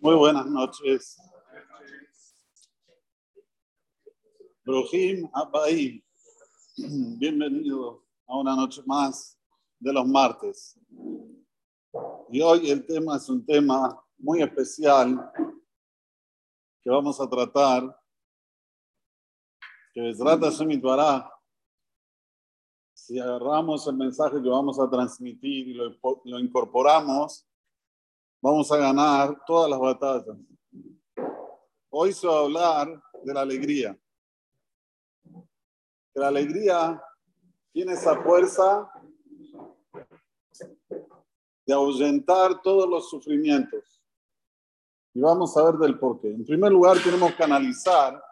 Muy buenas noches. Brujim Abaí, bienvenido a una noche más de los martes. Y hoy el tema es un tema muy especial que vamos a tratar, que es Rata Shemitbará. Si agarramos el mensaje que vamos a transmitir y lo, lo incorporamos, vamos a ganar todas las batallas. Hoy se va a hablar de la alegría. Que la alegría tiene esa fuerza de ahuyentar todos los sufrimientos. Y vamos a ver del por qué. En primer lugar, tenemos que analizar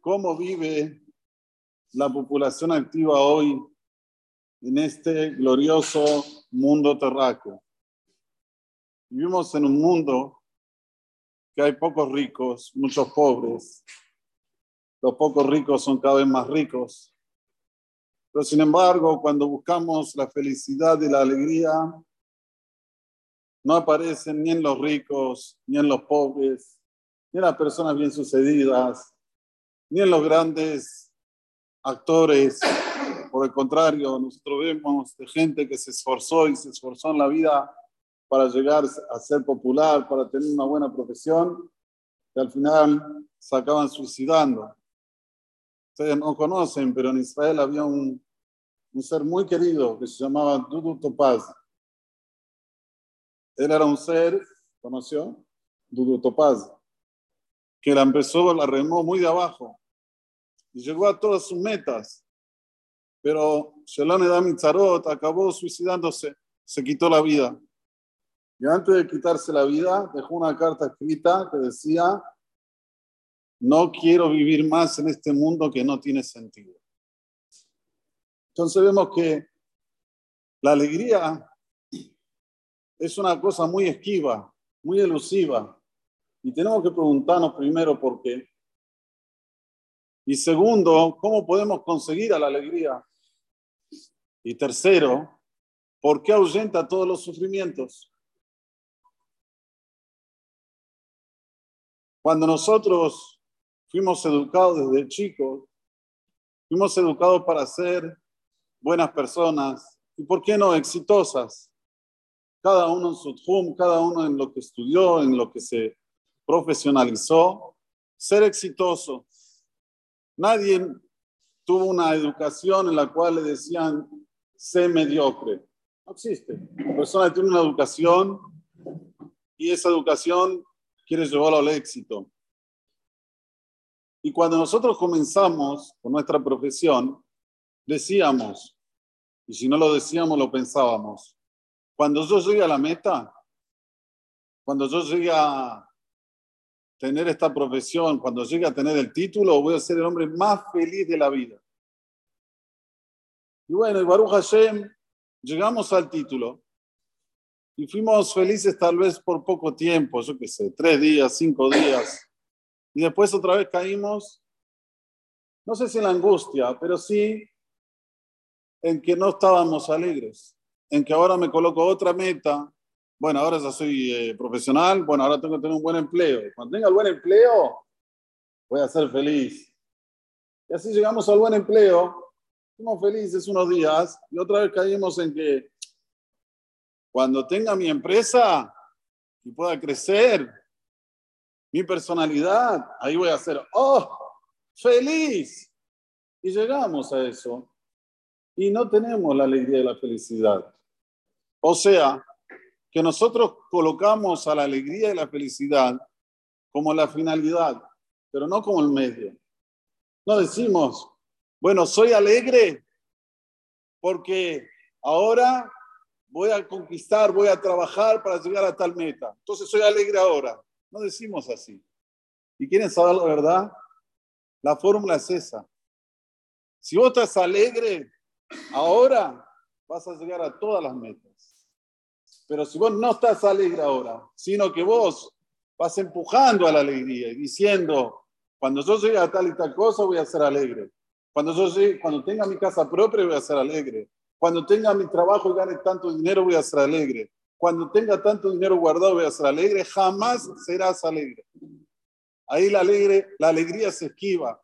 cómo vive la población activa hoy en este glorioso mundo terráqueo. Vivimos en un mundo que hay pocos ricos, muchos pobres. Los pocos ricos son cada vez más ricos. Pero sin embargo, cuando buscamos la felicidad y la alegría, no aparecen ni en los ricos, ni en los pobres, ni en las personas bien sucedidas, ni en los grandes actores. Por el contrario, nosotros vemos de gente que se esforzó y se esforzó en la vida para llegar a ser popular, para tener una buena profesión, que al final se acaban suicidando. Ustedes no conocen, pero en Israel había un, un ser muy querido que se llamaba Dudu Topaz. Él era un ser, ¿conoció? Dudu Topaz, que la empezó, la remó muy de abajo y llegó a todas sus metas. Pero Shalom Edam acabó suicidándose, se quitó la vida. Y antes de quitarse la vida, dejó una carta escrita que decía, no quiero vivir más en este mundo que no tiene sentido. Entonces vemos que la alegría es una cosa muy esquiva, muy elusiva. Y tenemos que preguntarnos primero por qué. Y segundo, ¿cómo podemos conseguir a la alegría? Y tercero, ¿por qué ahuyenta todos los sufrimientos? Cuando nosotros fuimos educados desde chicos, fuimos educados para ser buenas personas y, ¿por qué no, exitosas? Cada uno en su hum, cada uno en lo que estudió, en lo que se profesionalizó, ser exitoso. Nadie tuvo una educación en la cual le decían, sé mediocre. No existe. La persona tiene una educación y esa educación quiere llevarlo al éxito. Y cuando nosotros comenzamos con nuestra profesión, decíamos, y si no lo decíamos, lo pensábamos, cuando yo llegue a la meta, cuando yo llegue a tener esta profesión, cuando llegue a tener el título, voy a ser el hombre más feliz de la vida. Y bueno, y Baruch Hashem, llegamos al título y fuimos felices tal vez por poco tiempo, yo qué sé, tres días, cinco días. Y después otra vez caímos, no sé si en la angustia, pero sí en que no estábamos alegres, en que ahora me coloco otra meta. Bueno, ahora ya soy eh, profesional, bueno, ahora tengo que tener un buen empleo. Cuando tenga el buen empleo, voy a ser feliz. Y así llegamos al buen empleo, fuimos felices unos días y otra vez caímos en que cuando tenga mi empresa y pueda crecer, mi personalidad, ahí voy a ser, oh, feliz. Y llegamos a eso y no tenemos la alegría y la felicidad. O sea, que nosotros colocamos a la alegría y la felicidad como la finalidad, pero no como el medio. No decimos, bueno, soy alegre porque ahora voy a conquistar, voy a trabajar para llegar a tal meta. Entonces soy alegre ahora. No decimos así. ¿Y quieren saber la verdad? La fórmula es esa. Si vos estás alegre, Ahora vas a llegar a todas las metas. Pero si vos no estás alegre ahora, sino que vos vas empujando a la alegría y diciendo, cuando yo llegue a tal y tal cosa voy a ser alegre. Cuando yo llegue, cuando tenga mi casa propia voy a ser alegre. Cuando tenga mi trabajo y gane tanto dinero, voy a ser alegre. Cuando tenga tanto dinero guardado, voy a ser alegre. Jamás serás alegre. Ahí la, alegre, la alegría se esquiva.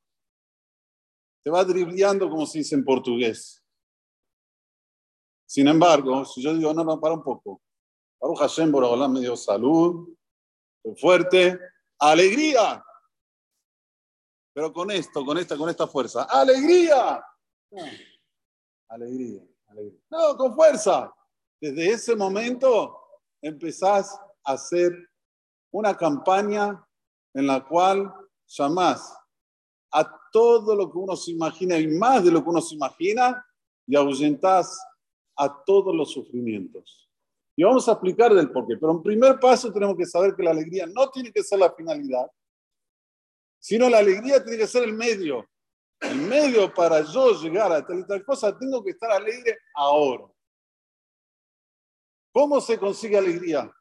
Te va dribleando, como se dice en portugués. Sin embargo, si yo digo, no, no, para un poco. Baruch Hashem, Borobalá me dio salud, fuerte, alegría. Pero con esto, con esta, con esta fuerza. ¡Alegría! alegría, alegría. No, con fuerza. Desde ese momento empezás a hacer una campaña en la cual llamás a todo lo que uno se imagina y más de lo que uno se imagina y ahuyentás a todos los sufrimientos. Y vamos a explicar del porqué. Pero en primer paso tenemos que saber que la alegría no tiene que ser la finalidad, sino la alegría tiene que ser el medio. El medio para yo llegar a tal y tal cosa, tengo que estar alegre ahora. ¿Cómo se consigue alegría?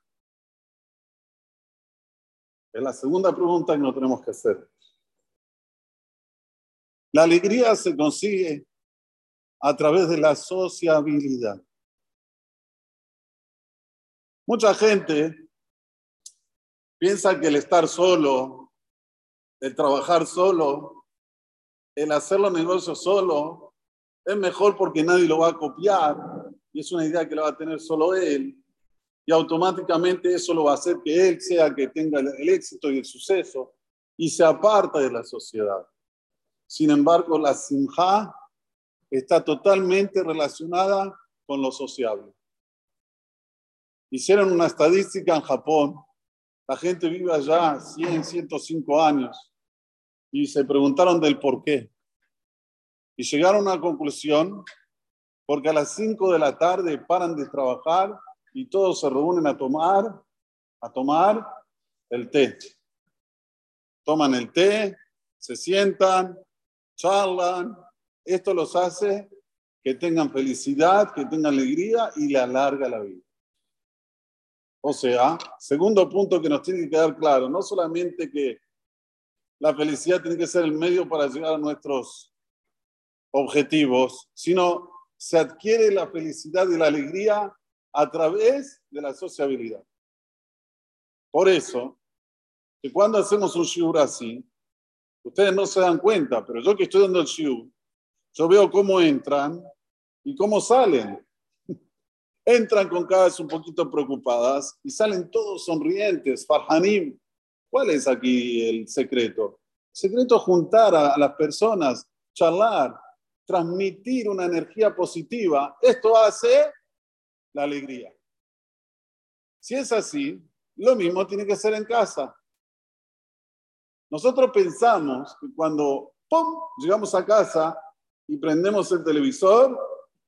Es la segunda pregunta que nos tenemos que hacer. La alegría se consigue a través de la sociabilidad. Mucha gente piensa que el estar solo, el trabajar solo, el hacer los negocios solo, es mejor porque nadie lo va a copiar y es una idea que la va a tener solo él. Y automáticamente eso lo va a hacer que él sea que tenga el éxito y el suceso y se aparta de la sociedad. Sin embargo, la simja está totalmente relacionada con lo sociable. Hicieron una estadística en Japón. La gente vive allá 100, 105 años y se preguntaron del por qué. Y llegaron a una conclusión porque a las 5 de la tarde paran de trabajar y todos se reúnen a tomar, a tomar el té. Toman el té, se sientan, charlan, esto los hace que tengan felicidad, que tengan alegría y le alarga la vida. O sea, segundo punto que nos tiene que quedar claro, no solamente que la felicidad tiene que ser el medio para llegar a nuestros objetivos, sino se adquiere la felicidad y la alegría a través de la sociabilidad. Por eso, cuando hacemos un shiur así, ustedes no se dan cuenta, pero yo que estoy dando el shiur, yo veo cómo entran y cómo salen. Entran con caras un poquito preocupadas y salen todos sonrientes, farhanim. ¿Cuál es aquí el secreto? El secreto es juntar a, las personas, charlar, transmitir una energía positiva. Esto hace la alegría. Si es así, lo mismo tiene que ser en casa. Nosotros pensamos que cuando ¡pum! llegamos a casa y prendemos el televisor,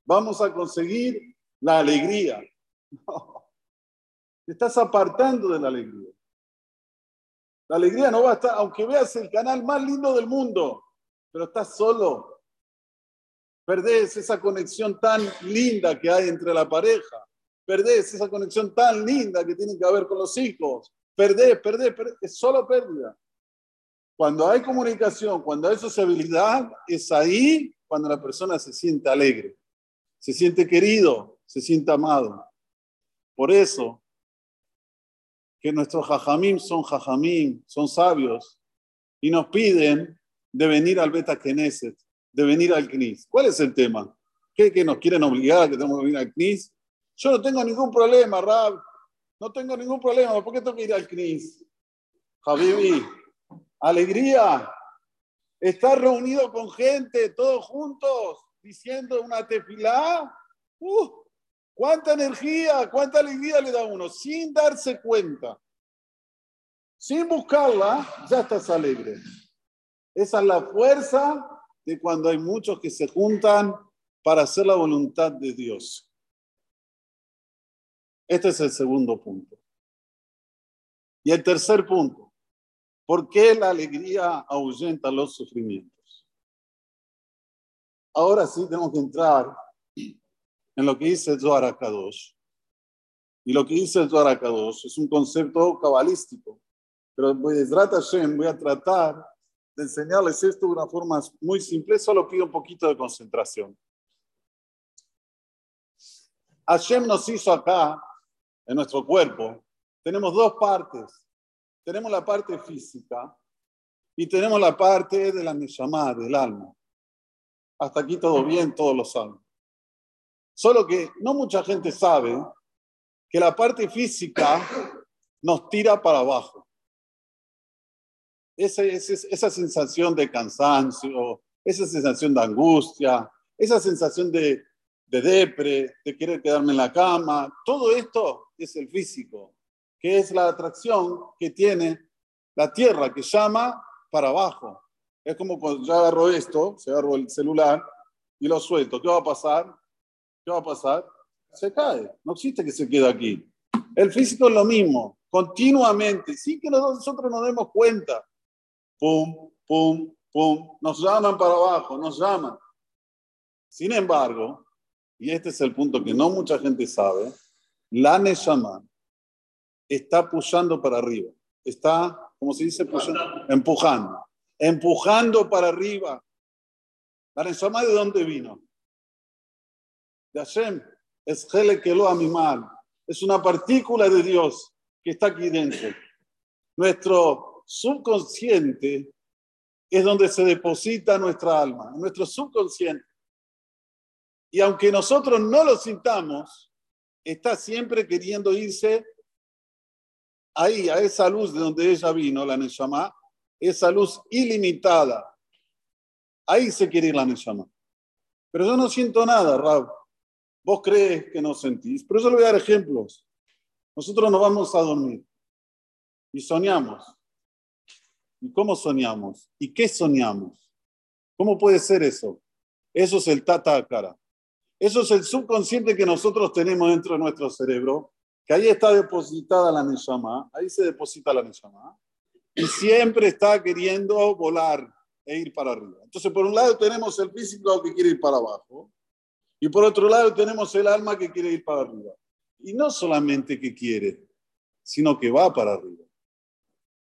vamos a conseguir la alegría. te estás apartando de la alegría. La alegría no va a estar, aunque veas el canal más lindo del mundo, pero estás solo. Perdés esa conexión tan linda que hay entre la pareja. Perdés esa conexión tan linda que tiene que haber con los hijos. Perdés, perdés. Es solo pérdida. Cuando hay comunicación, cuando hay sociabilidad, es ahí cuando la persona se siente alegre, se siente querido, se siente amado. Por eso, que nuestros jajamim son jajamim, son sabios, y nos piden de venir al Beta Knesset, de venir al CNIS. ¿Cuál es el tema? ¿Qué que nos quieren obligar a que tenemos que venir al CNIS? Yo no tengo ningún problema, Rab. No tengo ningún problema. ¿Por qué tengo que ir al CNIS? Habibi, alegría, estar reunido con gente, todos juntos, diciendo una tefilá, ¡uh! ¿Cuánta energía, cuánta alegría le da uno sin darse cuenta? Sin buscarla, ya estás alegre. Esa es la fuerza de cuando hay muchos que se juntan para hacer la voluntad de Dios. Este es el segundo punto. Y el tercer punto. ¿Por qué la alegría ahuyenta los sufrimientos? Ahora sí tenemos que entrar en lo que dice Zohar Y lo que dice el Zohar es un concepto cabalístico. Pero voy a tratar de enseñarles esto de una forma muy simple. Solo pido un poquito de concentración. Hashem nos hizo acá, en nuestro cuerpo, tenemos dos partes. Tenemos la parte física y tenemos la parte de la Neshama, del alma. Hasta aquí todo bien, todos lo saben. Solo que no mucha gente sabe que la parte física nos tira para abajo. Esa, esa, sensación de cansancio, esa sensación de angustia, esa sensación de, de depre, de querer quedarme en la cama, todo esto es el físico, que es la atracción que tiene la Tierra, que llama para abajo. Es como cuando yo agarro esto, se agarro el celular y lo suelto. ¿Qué va a pasar? ¿Qué va a pasar? Se cae. No existe que se quede aquí. El físico es lo mismo, continuamente, sin que nosotros nos demos cuenta. Pum, pum, pum. Nos llaman para abajo, nos llaman. Sin embargo, y este es el punto que no mucha gente sabe, la Neshama está pujando para arriba. Está, como se dice? empujando. Empujando para arriba. La Neshama de dónde vino? De Hashem. Es Hele que lo mal. Es una partícula de Dios que está aquí dentro. Nuestro subconsciente es donde se deposita nuestra alma, nuestro subconsciente. Y aunque nosotros no lo sintamos, está siempre queriendo irse ahí, a esa luz de donde ella vino, la Neshama, esa luz ilimitada. Ahí se quiere ir la Neshama. Pero yo no siento nada, Rab. Vos crees que no sentís, pero yo le voy a dar ejemplos. Nosotros nos vamos a dormir y soñamos. ¿Y cómo soñamos? ¿Y qué soñamos? ¿Cómo puede ser eso? Eso es el tata cara. Eso es el subconsciente que nosotros tenemos dentro de nuestro cerebro, que ahí está depositada la Neshama, ahí se deposita la Neshama, y siempre está queriendo volar e ir para arriba. Entonces, por un lado tenemos el físico que quiere ir para abajo, y por otro lado tenemos el alma que quiere ir para arriba. Y no solamente que quiere, sino que va para arriba.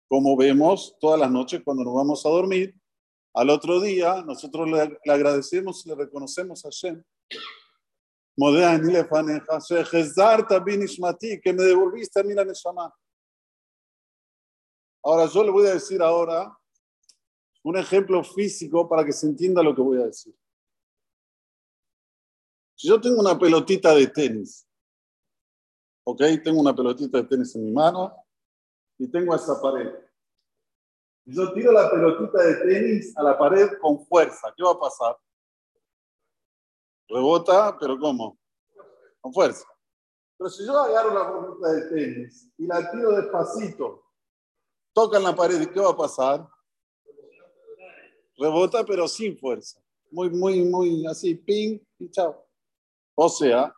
Como vemos todas las noches cuando nos vamos a dormir, al otro día nosotros le, agradecemos y le reconocemos a Shem que me devolviste a mí la Neshama. Ahora, yo le voy a decir ahora un ejemplo físico para que se entienda lo que voy a decir. Si yo tengo una pelotita de tenis, ¿ok? Tengo una pelotita de tenis en mi mano y tengo esa pared. yo tiro la pelotita de tenis a la pared con fuerza, ¿qué va a pasar? Rebota, pero ¿cómo? Con fuerza. Pero si yo agarro la pelota de tenis y la tiro despacito, toca en la pared, ¿qué va a pasar? Rebota, pero sin fuerza. Muy, muy, muy así, ping y chao. O sea,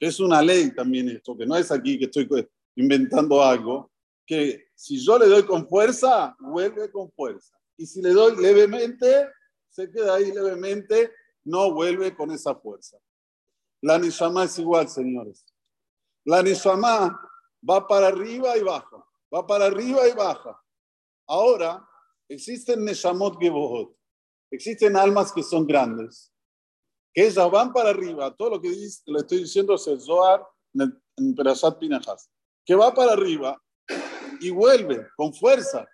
es una ley también esto, que no es aquí que estoy inventando algo, que si yo le doy con fuerza, vuelve con fuerza. Y si le doy levemente, se queda ahí levemente no vuelve con esa fuerza. La Nishama es igual, señores. La Nishama va para arriba y baja, va para arriba y baja. Ahora, existen Neshamot Gebohot, existen almas que son grandes, que ellas van para arriba. Todo lo que le estoy diciendo es el Zohar en Perashat Pinahas, que va para arriba y vuelve con fuerza.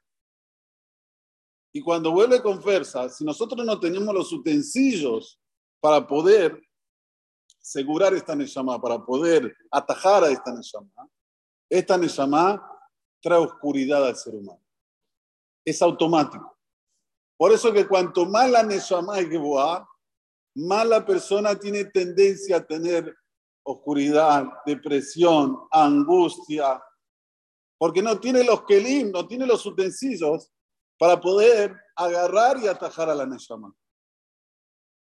Y cuando vuelve con fuerza, si nosotros no tenemos los utensilios para poder asegurar esta Neshama, para poder atajar a esta Neshama, esta Neshama trae oscuridad al ser humano. Es automático. Por eso que cuanto más la Neshama es Geboah, más la persona tiene tendencia a tener oscuridad, depresión, angustia, porque no tiene los kelim, no tiene los utensilios para poder agarrar y atajar a la Neshama.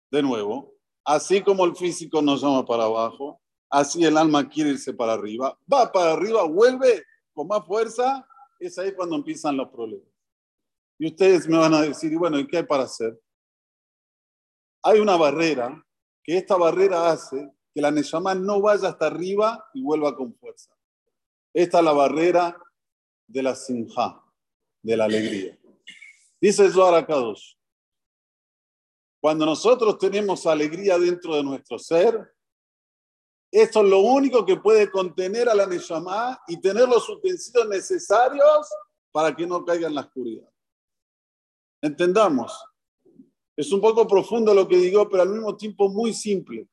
De nuevo, así como el físico nos llama para abajo, así el alma quiere irse para arriba, va para arriba, vuelve con más fuerza, es ahí cuando empiezan los problemas. Y ustedes me van a decir, bueno, ¿y qué hay para hacer? Hay una barrera, que esta barrera hace que la Neshama no vaya hasta arriba y vuelva con fuerza. Esta es la barrera de la sinja, de la alegría. Dice Zohar Kadosh, cuando nosotros tenemos alegría dentro de nuestro ser, Esto es lo único que puede contener a la Neshama y tener los utensilios necesarios para que no caiga en la oscuridad. Entendamos. Es un poco profundo lo que digo, pero al mismo tiempo muy simple.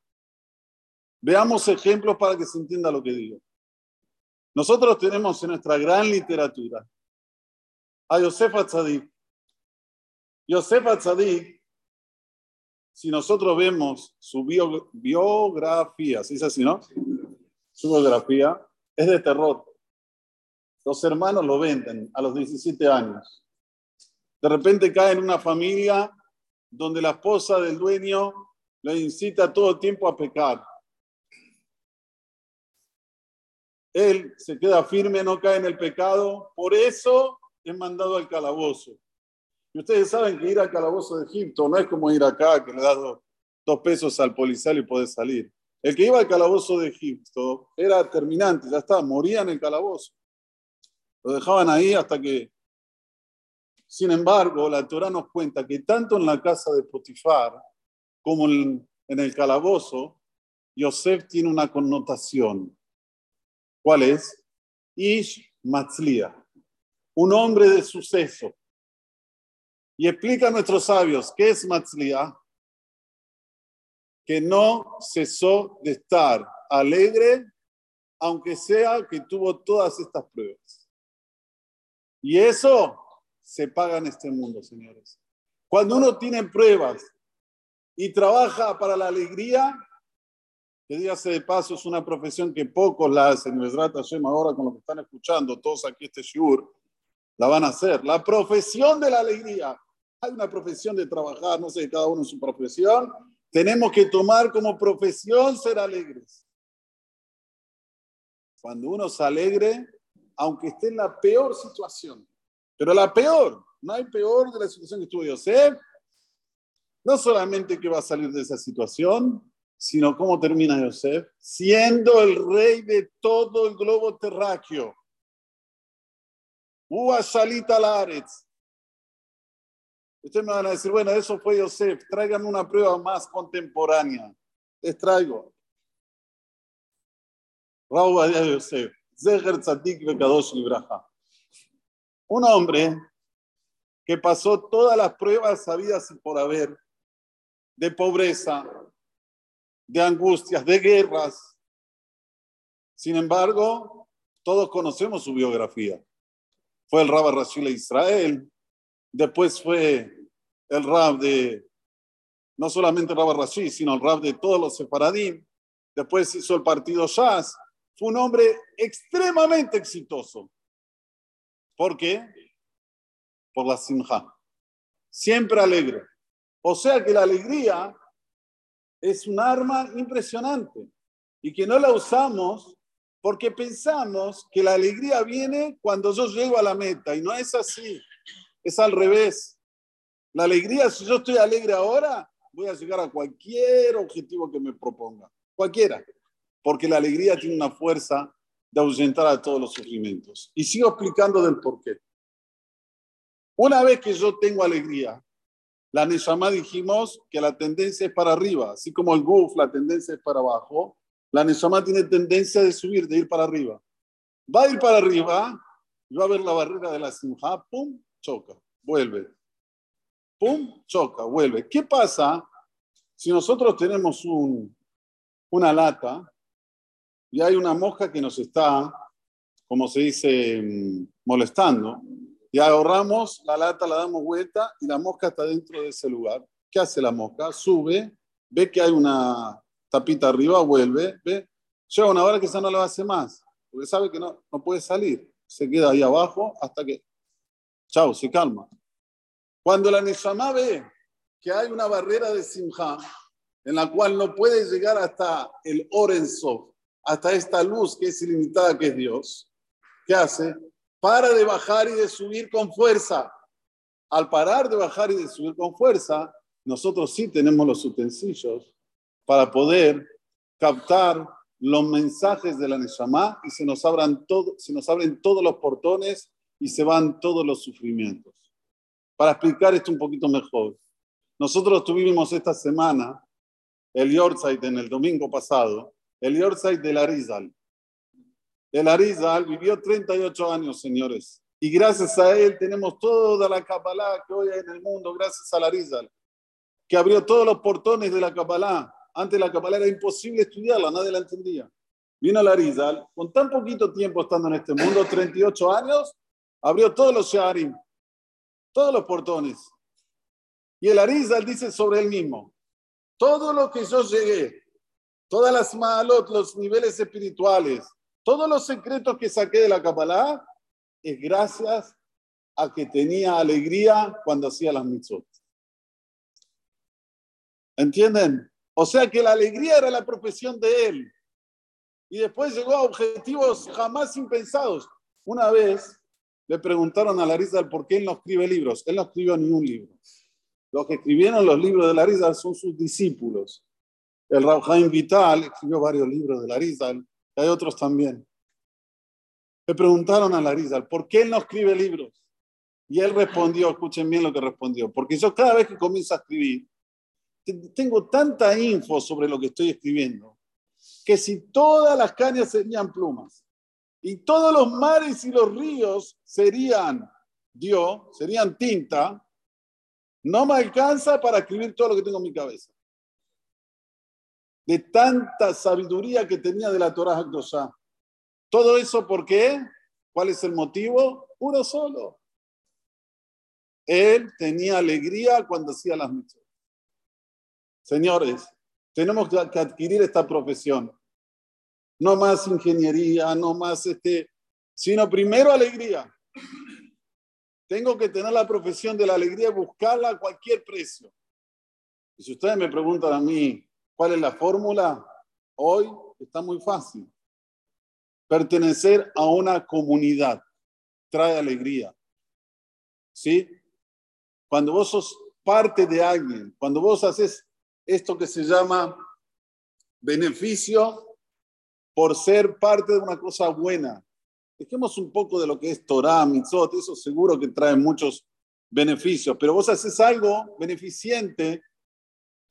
Veamos ejemplos para que se entienda lo que digo. Nosotros tenemos en nuestra gran literatura a Yosef Atzadik. Yosef Atzadik, si nosotros vemos su biografía, ¿sí es así, no? Su biografía es de terror. Los hermanos lo venden a los 17 años. De repente cae en una familia donde la esposa del dueño le incita todo el tiempo a pecar. Él se queda firme, no cae en el pecado, por eso es mandado al calabozo. Y ustedes saben que ir al calabozo de Egipto no es como ir acá, que le das dos, pesos al policial y puede salir. El que iba al calabozo de Egipto era terminante, ya estaba, moría en el calabozo. Lo dejaban ahí hasta que... Sin embargo, la Torah nos cuenta que tanto en la casa de Potifar como en, el calabozo, Yosef tiene una connotación. ¿Cuál es? Ish Matzlia, un hombre de suceso. Y explica a nuestros sabios qué es Matzlia, que no cesó de estar alegre, aunque sea que tuvo todas estas pruebas. Y eso se paga en este mundo, señores. Cuando uno tiene pruebas y trabaja para la alegría, que dígase de paso, es una profesión que pocos la hacen. ahora con lo que están escuchando, todos aquí este shiur, la van a hacer. La profesión de la alegría. Hay una profesión de trabajar, no sé, cada uno en su profesión. Tenemos que tomar como profesión ser alegres. Cuando uno es alegre, aunque esté en la peor situación, pero la peor, no hay peor de la situación que estuvo Yosef, no solamente que va a salir de esa situación, sino cómo termina Yosef, siendo el rey de todo el globo terráqueo. Salita Laretz. Ustedes me van a decir, bueno, eso fue Yosef, traigan una prueba más contemporánea. Les traigo. Raúl Yosef, Zeher Tzadik Bekadosh Libraja. Un hombre que pasó todas las pruebas sabidas y por haber, de pobreza, de angustias, de guerras. Sin embargo, todos conocemos su biografía. Fue el Rab Rasul de Israel, después fue el Rab de, no solamente el Rab Rashi, sino el Rab de todos los separadim. Después hizo el partido Shas. Fue un hombre extremadamente exitoso. ¿Por qué? Por la simja. Siempre alegre. O sea que la alegría es un arma impresionante y que no la usamos porque pensamos que la alegría viene cuando yo llego a la meta y no es así, es al revés. La alegría, si yo estoy alegre ahora, voy a llegar a cualquier objetivo que me proponga, cualquiera, porque la alegría tiene una fuerza de ahuyentar a todos los sufrimientos. Y sigo explicando del por qué. Una vez que yo tengo alegría, la Neshama dijimos que la tendencia es para arriba, así como el Guf, la tendencia es para abajo. La Neshama tiene tendencia de subir, de ir para arriba. Va a ir para arriba, va a ver la barrera de la Simha, pum, choca, vuelve. Pum, choca, vuelve. ¿Qué pasa si nosotros tenemos un, una lata y hay una mosca que nos está, como se dice, mm, molestando? Y ahorramos la lata, la damos vuelta y la mosca está dentro de ese lugar. ¿Qué hace la mosca? Sube, ve que hay una tapita arriba, vuelve, ve. Llega una hora que ya no lo hace más, porque sabe que no, no puede salir. Se queda ahí abajo hasta que, chao, se calma. Cuando la Neshama ve que hay una barrera de Simha en la cual no puede llegar hasta el Orenso, hasta esta luz que es ilimitada, que es Dios, ¿qué hace? para de bajar y de subir con fuerza. Al parar de bajar y de subir con fuerza, nosotros sí tenemos los utensilios para poder captar los mensajes de la Neshama y se nos, abran todo, se nos abren todos los portones y se van todos los sufrimientos. Para explicar esto un poquito mejor, nosotros tuvimos esta semana el Yortzeit en el domingo pasado el Yortzeit del Arizal. El Arizal vivió 38 años, señores. Y gracias a él tenemos toda la Kabbalah que hoy hay en el mundo, gracias al Arizal, que abrió todos los portones de la Kabbalah. Antes la Kabbalah era imposible estudiarla, nadie la entendía. Vino el Arizal, con tan poquito tiempo estando en este mundo, 38 años, abrió todos los Sharim, todos los portones. Y el Arizal dice sobre él mismo, todo lo que yo llegué, todas las malot, los niveles espirituales, todos los secretos que saqué de la Kabbalah, es gracias a que tenía alegría cuando hacía las mitzvot. ¿Entienden? O sea que la alegría era la profesión de él. Y después llegó a objetivos jamás impensados. Una vez le preguntaron a Larisa por qué él no escribe libros. Él no escribió ni un libro. Los que escribieron los libros de Larisa son sus discípulos. El Rav Vital escribió varios libros de Larisa, hay otros también. Le preguntaron a Larisa por qué él no escribe libros. Y él respondió, escuchen bien lo que respondió, porque yo cada vez que comienzo a escribir, tengo tanta info sobre lo que estoy escribiendo, que si todas las cañas serían plumas, y todos los mares y los ríos serían Dios, serían tinta, no me alcanza para escribir todo lo que tengo en mi cabeza. De tanta sabiduría que tenía de la Torah Hakdoshah. Todo eso, ¿por qué? ¿Cuál es el motivo? Uno solo. Él tenía alegría cuando hacía las mitzvot. Señores, tenemos que adquirir esta profesión no más ingeniería, no más este, sino primero alegría. Tengo que tener la profesión de la alegría buscarla a cualquier precio. Y si ustedes me preguntan a mí cuál es la fórmula, hoy está muy fácil. Pertenecer a una comunidad trae alegría. ¿Sí? Cuando vos sos parte de alguien, cuando vos haces esto que se llama beneficio por ser parte de una cosa buena. Dejemos un poco de lo que es Torah, Mitzot, eso seguro que trae muchos beneficios, pero vos haces algo beneficiente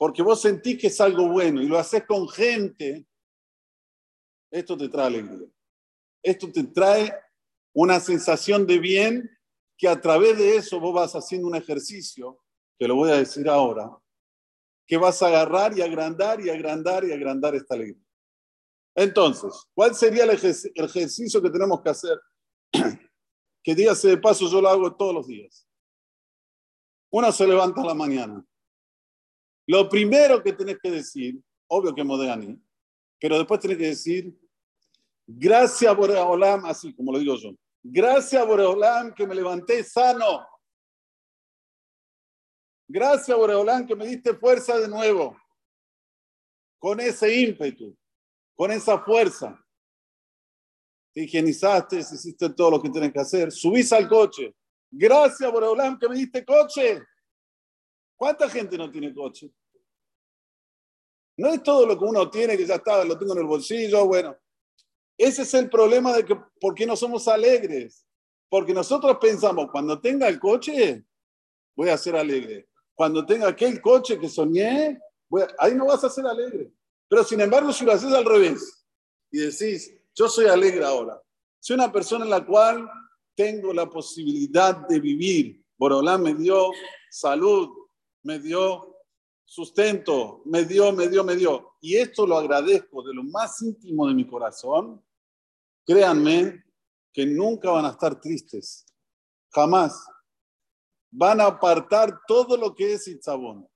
porque vos sentís que es algo bueno y lo haces con gente, esto te trae alegría. Esto te trae una sensación de bien que a través de eso vos vas haciendo un ejercicio, que lo voy a decir ahora, que vas a agarrar y agrandar y agrandar y agrandar esta alegría. Entonces, ¿cuál sería el ejercicio que tenemos que hacer? que dígase de paso, yo lo hago todos los días. Uno se levanta a la mañana. Lo primero que tenés que decir, obvio que Modegani, pero después tenés que decir, gracias Boreolam, así como lo digo yo, gracias Boreolam que me levanté sano. Gracias Boreolam que me diste fuerza de nuevo, con ese ímpetu con esa fuerza. Te higienizaste, hiciste todo lo que tienes que hacer, subís al coche. Gracias, Boreolam, que me diste coche. ¿Cuánta gente no tiene coche? No es todo lo que uno tiene, que ya está, lo tengo en el bolsillo, bueno. Ese es el problema de que, ¿por qué no somos alegres? Porque nosotros pensamos, cuando tenga el coche, voy a ser alegre. Cuando tenga aquel coche que soñé, ahí no vas a ser alegre. Pero sin embargo, si lo haces al revés y decís, yo soy alegre ahora, soy una persona en la cual tengo la posibilidad de vivir. Borolá me dio salud, me dio sustento, me dio, me dio, me dio. Y esto lo agradezco de lo más íntimo de mi corazón. Créanme que nunca van a estar tristes. Jamás. Van a apartar todo lo que es Itzabón.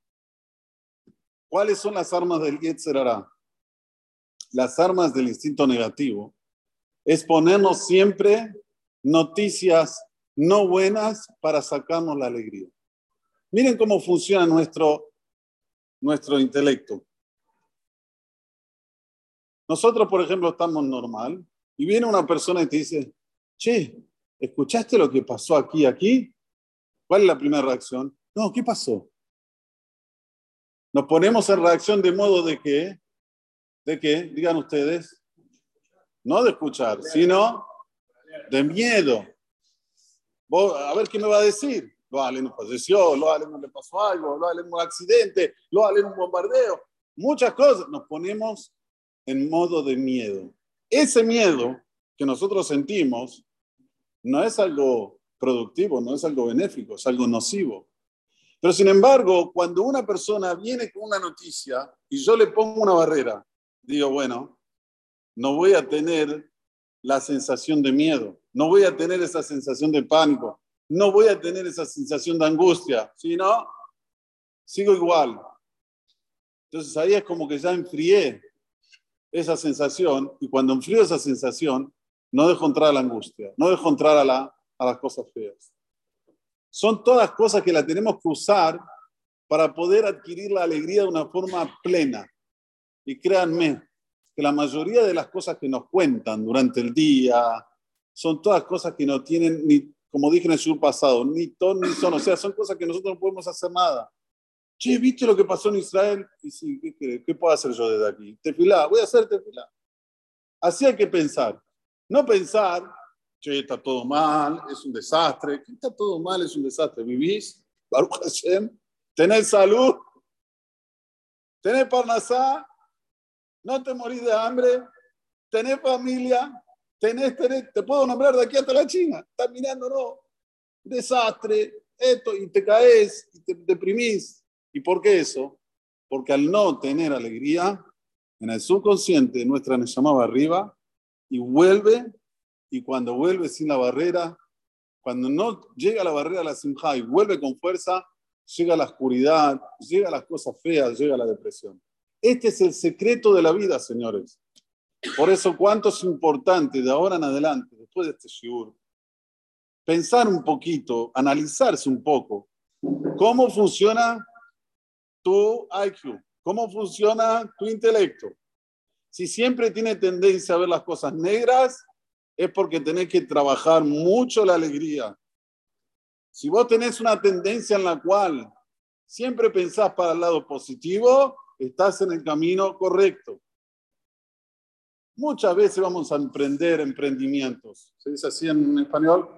¿Cuáles son las armas del Yetzerara? Las armas del instinto negativo es ponernos siempre noticias no buenas para sacarnos la alegría. Miren cómo funciona nuestro, nuestro intelecto. Nosotros, por ejemplo, estamos normal y viene una persona y te dice, che, ¿escuchaste lo que pasó aquí, aquí? ¿Cuál es la primera reacción? No, ¿qué pasó? Nos ponemos en reacción de modo de que, de que, digan ustedes, no de escuchar, sino de miedo. a ver qué me va a decir. Lo Ale nos falleció, lo Ale no le pasó algo, lo un accidente, lo un bombardeo. Muchas cosas. Nos ponemos en modo de miedo. Ese miedo que nosotros sentimos no es algo productivo, no es algo benéfico, es algo nocivo. Pero sin embargo, cuando una persona viene con una noticia y yo le pongo una barrera, digo, bueno, no voy a tener la sensación de miedo, no voy a tener esa sensación de pánico, no voy a tener esa sensación de angustia, sino sigo igual. Entonces ahí es como que ya enfrié esa sensación y cuando enfrío esa sensación, no dejo entrar a la angustia, no dejo entrar a, la, a las cosas feas. Son todas cosas que las tenemos que usar para poder adquirir la alegría de una forma plena. Y créanme que la mayoría de las cosas que nos cuentan durante el día son todas cosas que no tienen ni, como dije en el sur pasado, ni ton ni son. O sea, son cosas que nosotros no podemos hacer nada. Che, ¿viste lo que pasó en Israel? Y sí, ¿qué, puedo hacer yo desde aquí? Tefilá, voy a hacer tefilá. Así hay que pensar. No pensar, che, está todo mal, es un desastre. ¿Qué está todo mal? Es un desastre. ¿Vivís? Baruch Hashem. ¿Tenés salud? ¿Tenés parnasá? ¿No te morís de hambre? ¿Tenés familia? ¿Tenés, tenés? Te puedo nombrar de aquí hasta la China. Estás mirando, no. Desastre, esto, y te caes, y te deprimís. ¿Y por qué eso? Porque al no tener alegría, en el subconsciente nuestra nos llamaba arriba y vuelve, y cuando vuelve sin la barrera, cuando no llega a la barrera de la simja y vuelve con fuerza, llega la oscuridad, llega las cosas feas, llega la depresión. Este es el secreto de la vida, señores. Por eso, cuánto es importante de ahora en adelante, después de este shiur, pensar un poquito, analizarse un poco, cómo funciona tu IQ, cómo funciona tu intelecto. Si siempre tiene tendencia a ver las cosas negras, es porque tenés que trabajar mucho la alegría. Si vos tenés una tendencia en la cual siempre pensás para el lado positivo, estás en el camino correcto. Muchas veces vamos a emprender emprendimientos. ¿Se dice así en español?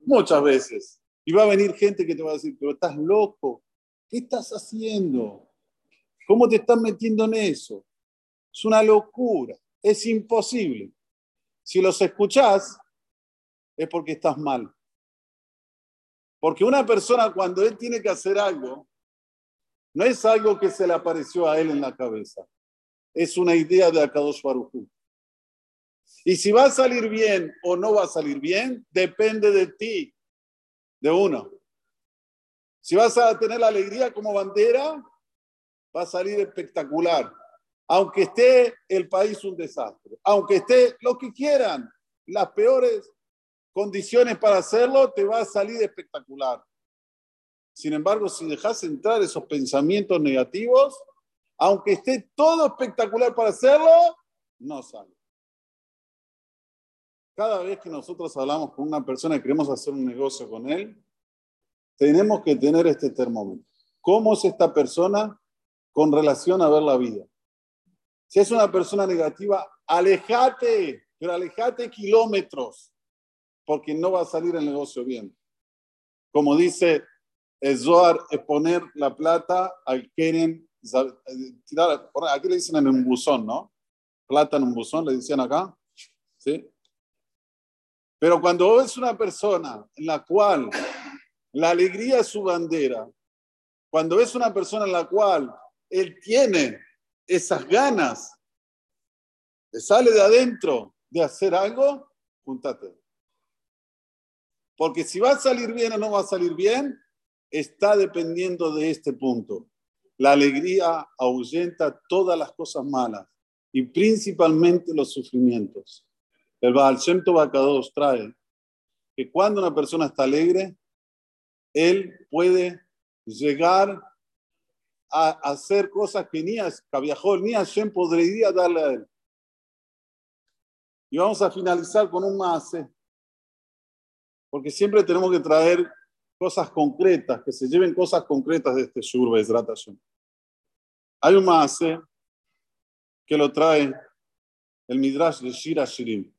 Muchas veces. Y va a venir gente que te va a decir, pero estás loco, ¿Qué estás haciendo? ¿Cómo te estás metiendo en eso? Es una locura, es imposible. Si los escuchás, es porque estás mal. Porque una persona cuando él tiene que hacer algo, no es algo que se le apareció a él en la cabeza. Es una idea de Akadosh Y si va a salir bien o no va a salir bien, depende de ti, de uno. Si vas a tener la alegría como bandera, va a salir espectacular. Aunque esté el país un desastre, aunque esté lo que quieran, las peores condiciones para hacerlo, te va a salir espectacular. Sin embargo, si dejas entrar esos pensamientos negativos, aunque esté todo espectacular para hacerlo, no sale. Cada vez que nosotros hablamos con una persona y queremos hacer un negocio con él, tenemos que tener este termómetro. ¿Cómo es esta persona con relación a ver la vida? Si es una persona negativa, alejate, pero alejate kilómetros, porque no va a salir el negocio bien. Como dice Zohar, es poner la plata al Keren, tirar, aquí le dicen en un buzón, ¿no? Plata en un buzón, le dicen acá. ¿Sí? Pero cuando es una persona en la cual la alegría es su bandera. Cuando es una persona en la cual él tiene esas ganas, le sale de adentro de hacer algo, júntate. Porque si va a salir bien o no va a salir bien, está dependiendo de este punto. La alegría ahuyenta todas las cosas malas y principalmente los sufrimientos. El Baal Shem Tov trae que cuando una persona está alegre, él puede llegar a hacer cosas que ni Cabiajol ni Hashem podría darle a él. Y vamos a finalizar con un mase, porque siempre tenemos que traer cosas concretas, que se lleven cosas concretas de este Shur Bezrat Hay un mase que lo trae el Midrash de Shira Shirim.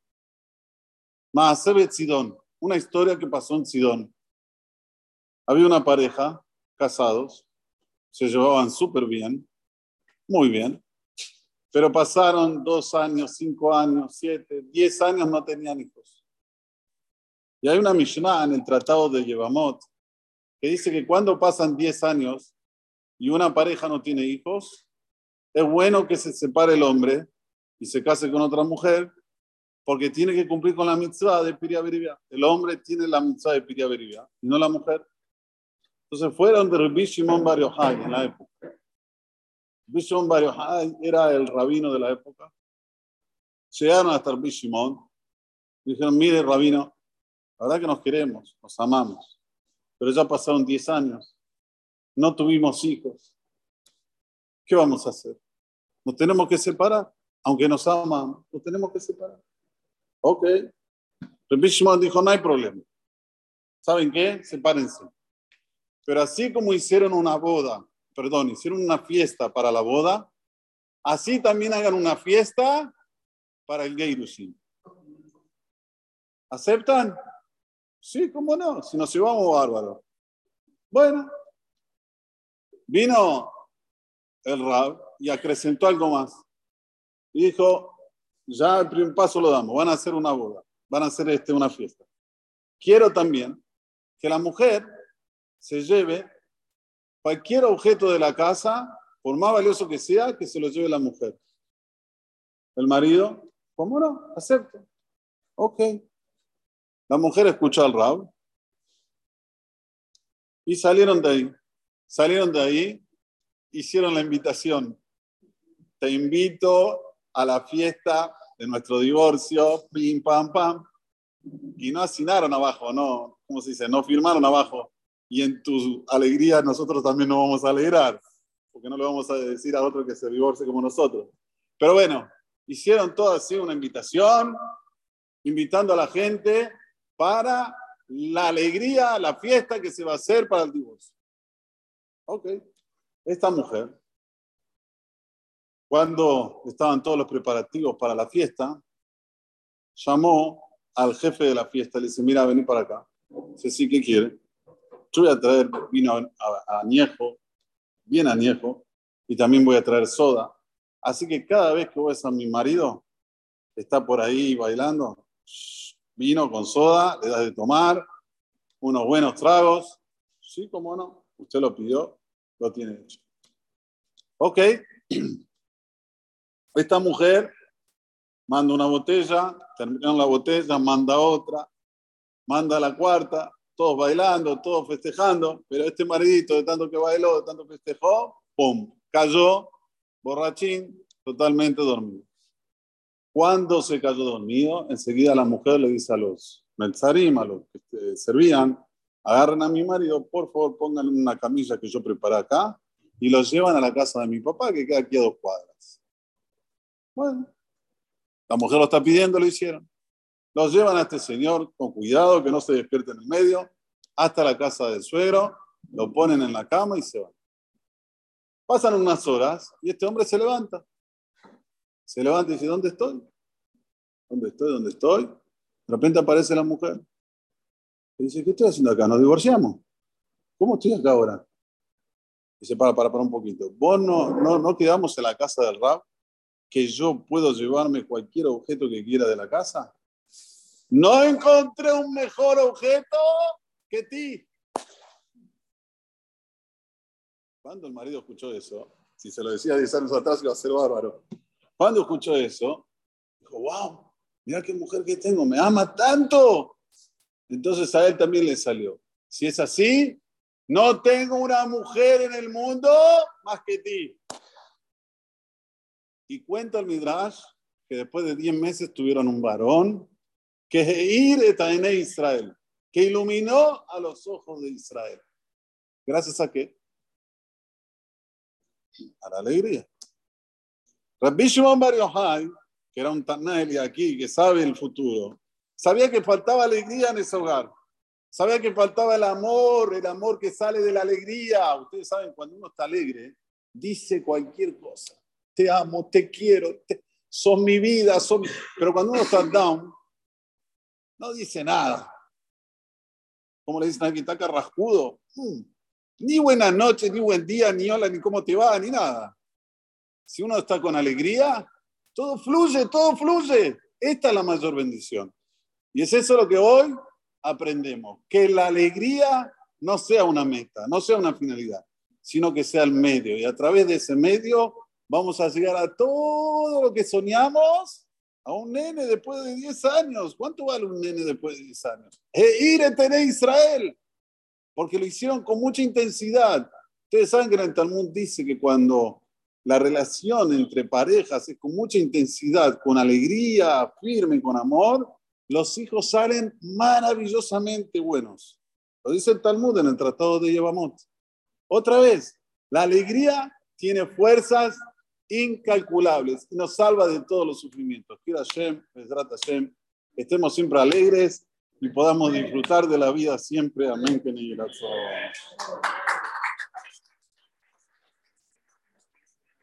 Maase Betzidón, una historia que pasó en Sidón. Había una pareja, casados, se llevaban súper bien, muy bien, Pero pasaron dos años, cinco años, siete, diez años, no tenían hijos. Y hay una Mishnah en el Tratado de Yevamot que dice que cuando pasan diez años y una pareja no tiene hijos, es bueno que se separe el hombre y se case con otra mujer porque tiene que cumplir con la mitzvah de Piria El hombre tiene la mitzvah de Piria y no la mujer. Entonces fueron de Rabbi Shimon Bar en la época. Rabbi Shimon Bar era el rabino de la época. Llegaron hasta Rabbi Shimon dijeron, mire rabino, la verdad que nos queremos, nos amamos, pero ya pasaron 10 años, no tuvimos hijos. ¿Qué vamos a hacer? Nos tenemos que separar, aunque nos amamos, nos tenemos que separar. Ok. Rabbi Shimon dijo, no hay problema. ¿Saben qué? Sepárense. Pero así como hicieron una boda, perdón, hicieron una fiesta para la boda, así también hagan una fiesta para el Geirusin. ¿Aceptan? Sí, ¿cómo no? Si nos llevamos bárbaro. Bueno, vino el Rab y acrecentó algo más. Dijo, ya el primer paso lo damos, van a hacer una boda, van a hacer este, una fiesta. Quiero también que la mujer se lleve cualquier objeto de la casa, por más valioso que sea, que se lo lleve la mujer. El marido, ¿cómo no? Acepto. Ok. La mujer escuchó al Rab y salieron de ahí. Salieron de ahí, hicieron la invitación. Te invito a la fiesta de nuestro divorcio, pim, pam, pam. Y no asignaron abajo, no, ¿cómo se dice? No firmaron abajo y en tu alegría nosotros también nos vamos a alegrar, porque no le vamos a decir a otro que se divorcie como nosotros. Pero bueno, hicieron todo así una invitación, invitando a la gente para la alegría, la fiesta que se va a hacer para el divorcio. Ok, esta mujer, cuando estaban todos los preparativos para la fiesta, llamó al jefe de la fiesta, le dice, mira, vení para acá. Dice, sí, ¿qué quiere? yo voy a traer vino añejo, bien añejo, y también voy a traer soda. Así que cada vez que voy a mi marido, está por ahí bailando, vino con soda, le das de tomar, unos buenos tragos. Sí, cómo no, usted lo pidió, lo tiene hecho. Ok, esta mujer manda una botella, termina la botella, manda otra, manda la cuarta, todos bailando, todos festejando, pero este maridito de tanto que bailó, de tanto festejó, ¡pum! Cayó, borrachín, totalmente dormido. Cuando se cayó dormido, enseguida la mujer le dice a los melzarim, a los que servían, agarren a mi marido, por favor pongan una camilla que yo preparé acá y los llevan a la casa de mi papá, que queda aquí a dos cuadras. Bueno, la mujer lo está pidiendo, lo hicieron. Los llevan a este señor con cuidado, que no se despierte en el medio, hasta la casa del suegro, lo ponen en la cama y se van. Pasan unas horas y este hombre se levanta. Se levanta y dice, ¿dónde estoy? ¿Dónde estoy? ¿Dónde estoy? De repente aparece la mujer. Y dice, ¿qué estoy haciendo acá? ¿Nos divorciamos? ¿Cómo estoy acá ahora? Dice, para, para, para un poquito. Vos no, no, no quedamos en la casa del rap que yo puedo llevarme cualquier objeto que quiera de la casa. No encontré un mejor objeto que ti. Cuando el marido escuchó eso, si se lo decía 10 años atrás iba a ser bárbaro. Cuando escuchó eso, dijo, wow, mira qué mujer que tengo, me ama tanto. Entonces a él también le salió. Si es así, no tengo una mujer en el mundo más que ti. Y cuenta el Midrash que después de 10 meses tuvieron un varón que ir en Israel, que iluminó a los ojos de Israel. ¿Gracias a qué? A la alegría. Rabbi Shimon Bar Yochai, que era un Tanel aquí, que sabe el futuro, sabía que faltaba alegría en ese hogar. Sabía que faltaba el amor, el amor que sale de la alegría. Ustedes saben, cuando uno está alegre, dice cualquier cosa. Te amo, te quiero, son mi vida, son... pero cuando uno está down, no dice nada. Como le dicen aquí, está carrascudo. Hmm. Ni buenas noches, ni buen día, ni hola, ni cómo te va, ni nada. Si uno está con alegría, Todo fluye, todo fluye. Esta es la mayor bendición. Y es eso lo que hoy aprendemos, que la alegría no sea una meta, no sea una finalidad, sino que sea el medio. Y a través de ese medio vamos a llegar a todo lo que soñamos, a un nene después de 10 años. ¿Cuánto vale un nene después de 10 años? E tener Israel, porque lo hicieron con mucha intensidad. Ustedes saben que en el Talmud dice que cuando la relación entre parejas es con mucha intensidad, con alegría, firme, con amor, los hijos salen maravillosamente buenos. Lo dice el Talmud en el Tratado de Yevamot. Otra vez, la alegría tiene fuerzas incalculables y nos salva de todos los sufrimientos. Quiera Hashem, Hashem, estemos siempre alegres y podamos disfrutar de la vida siempre. Amén.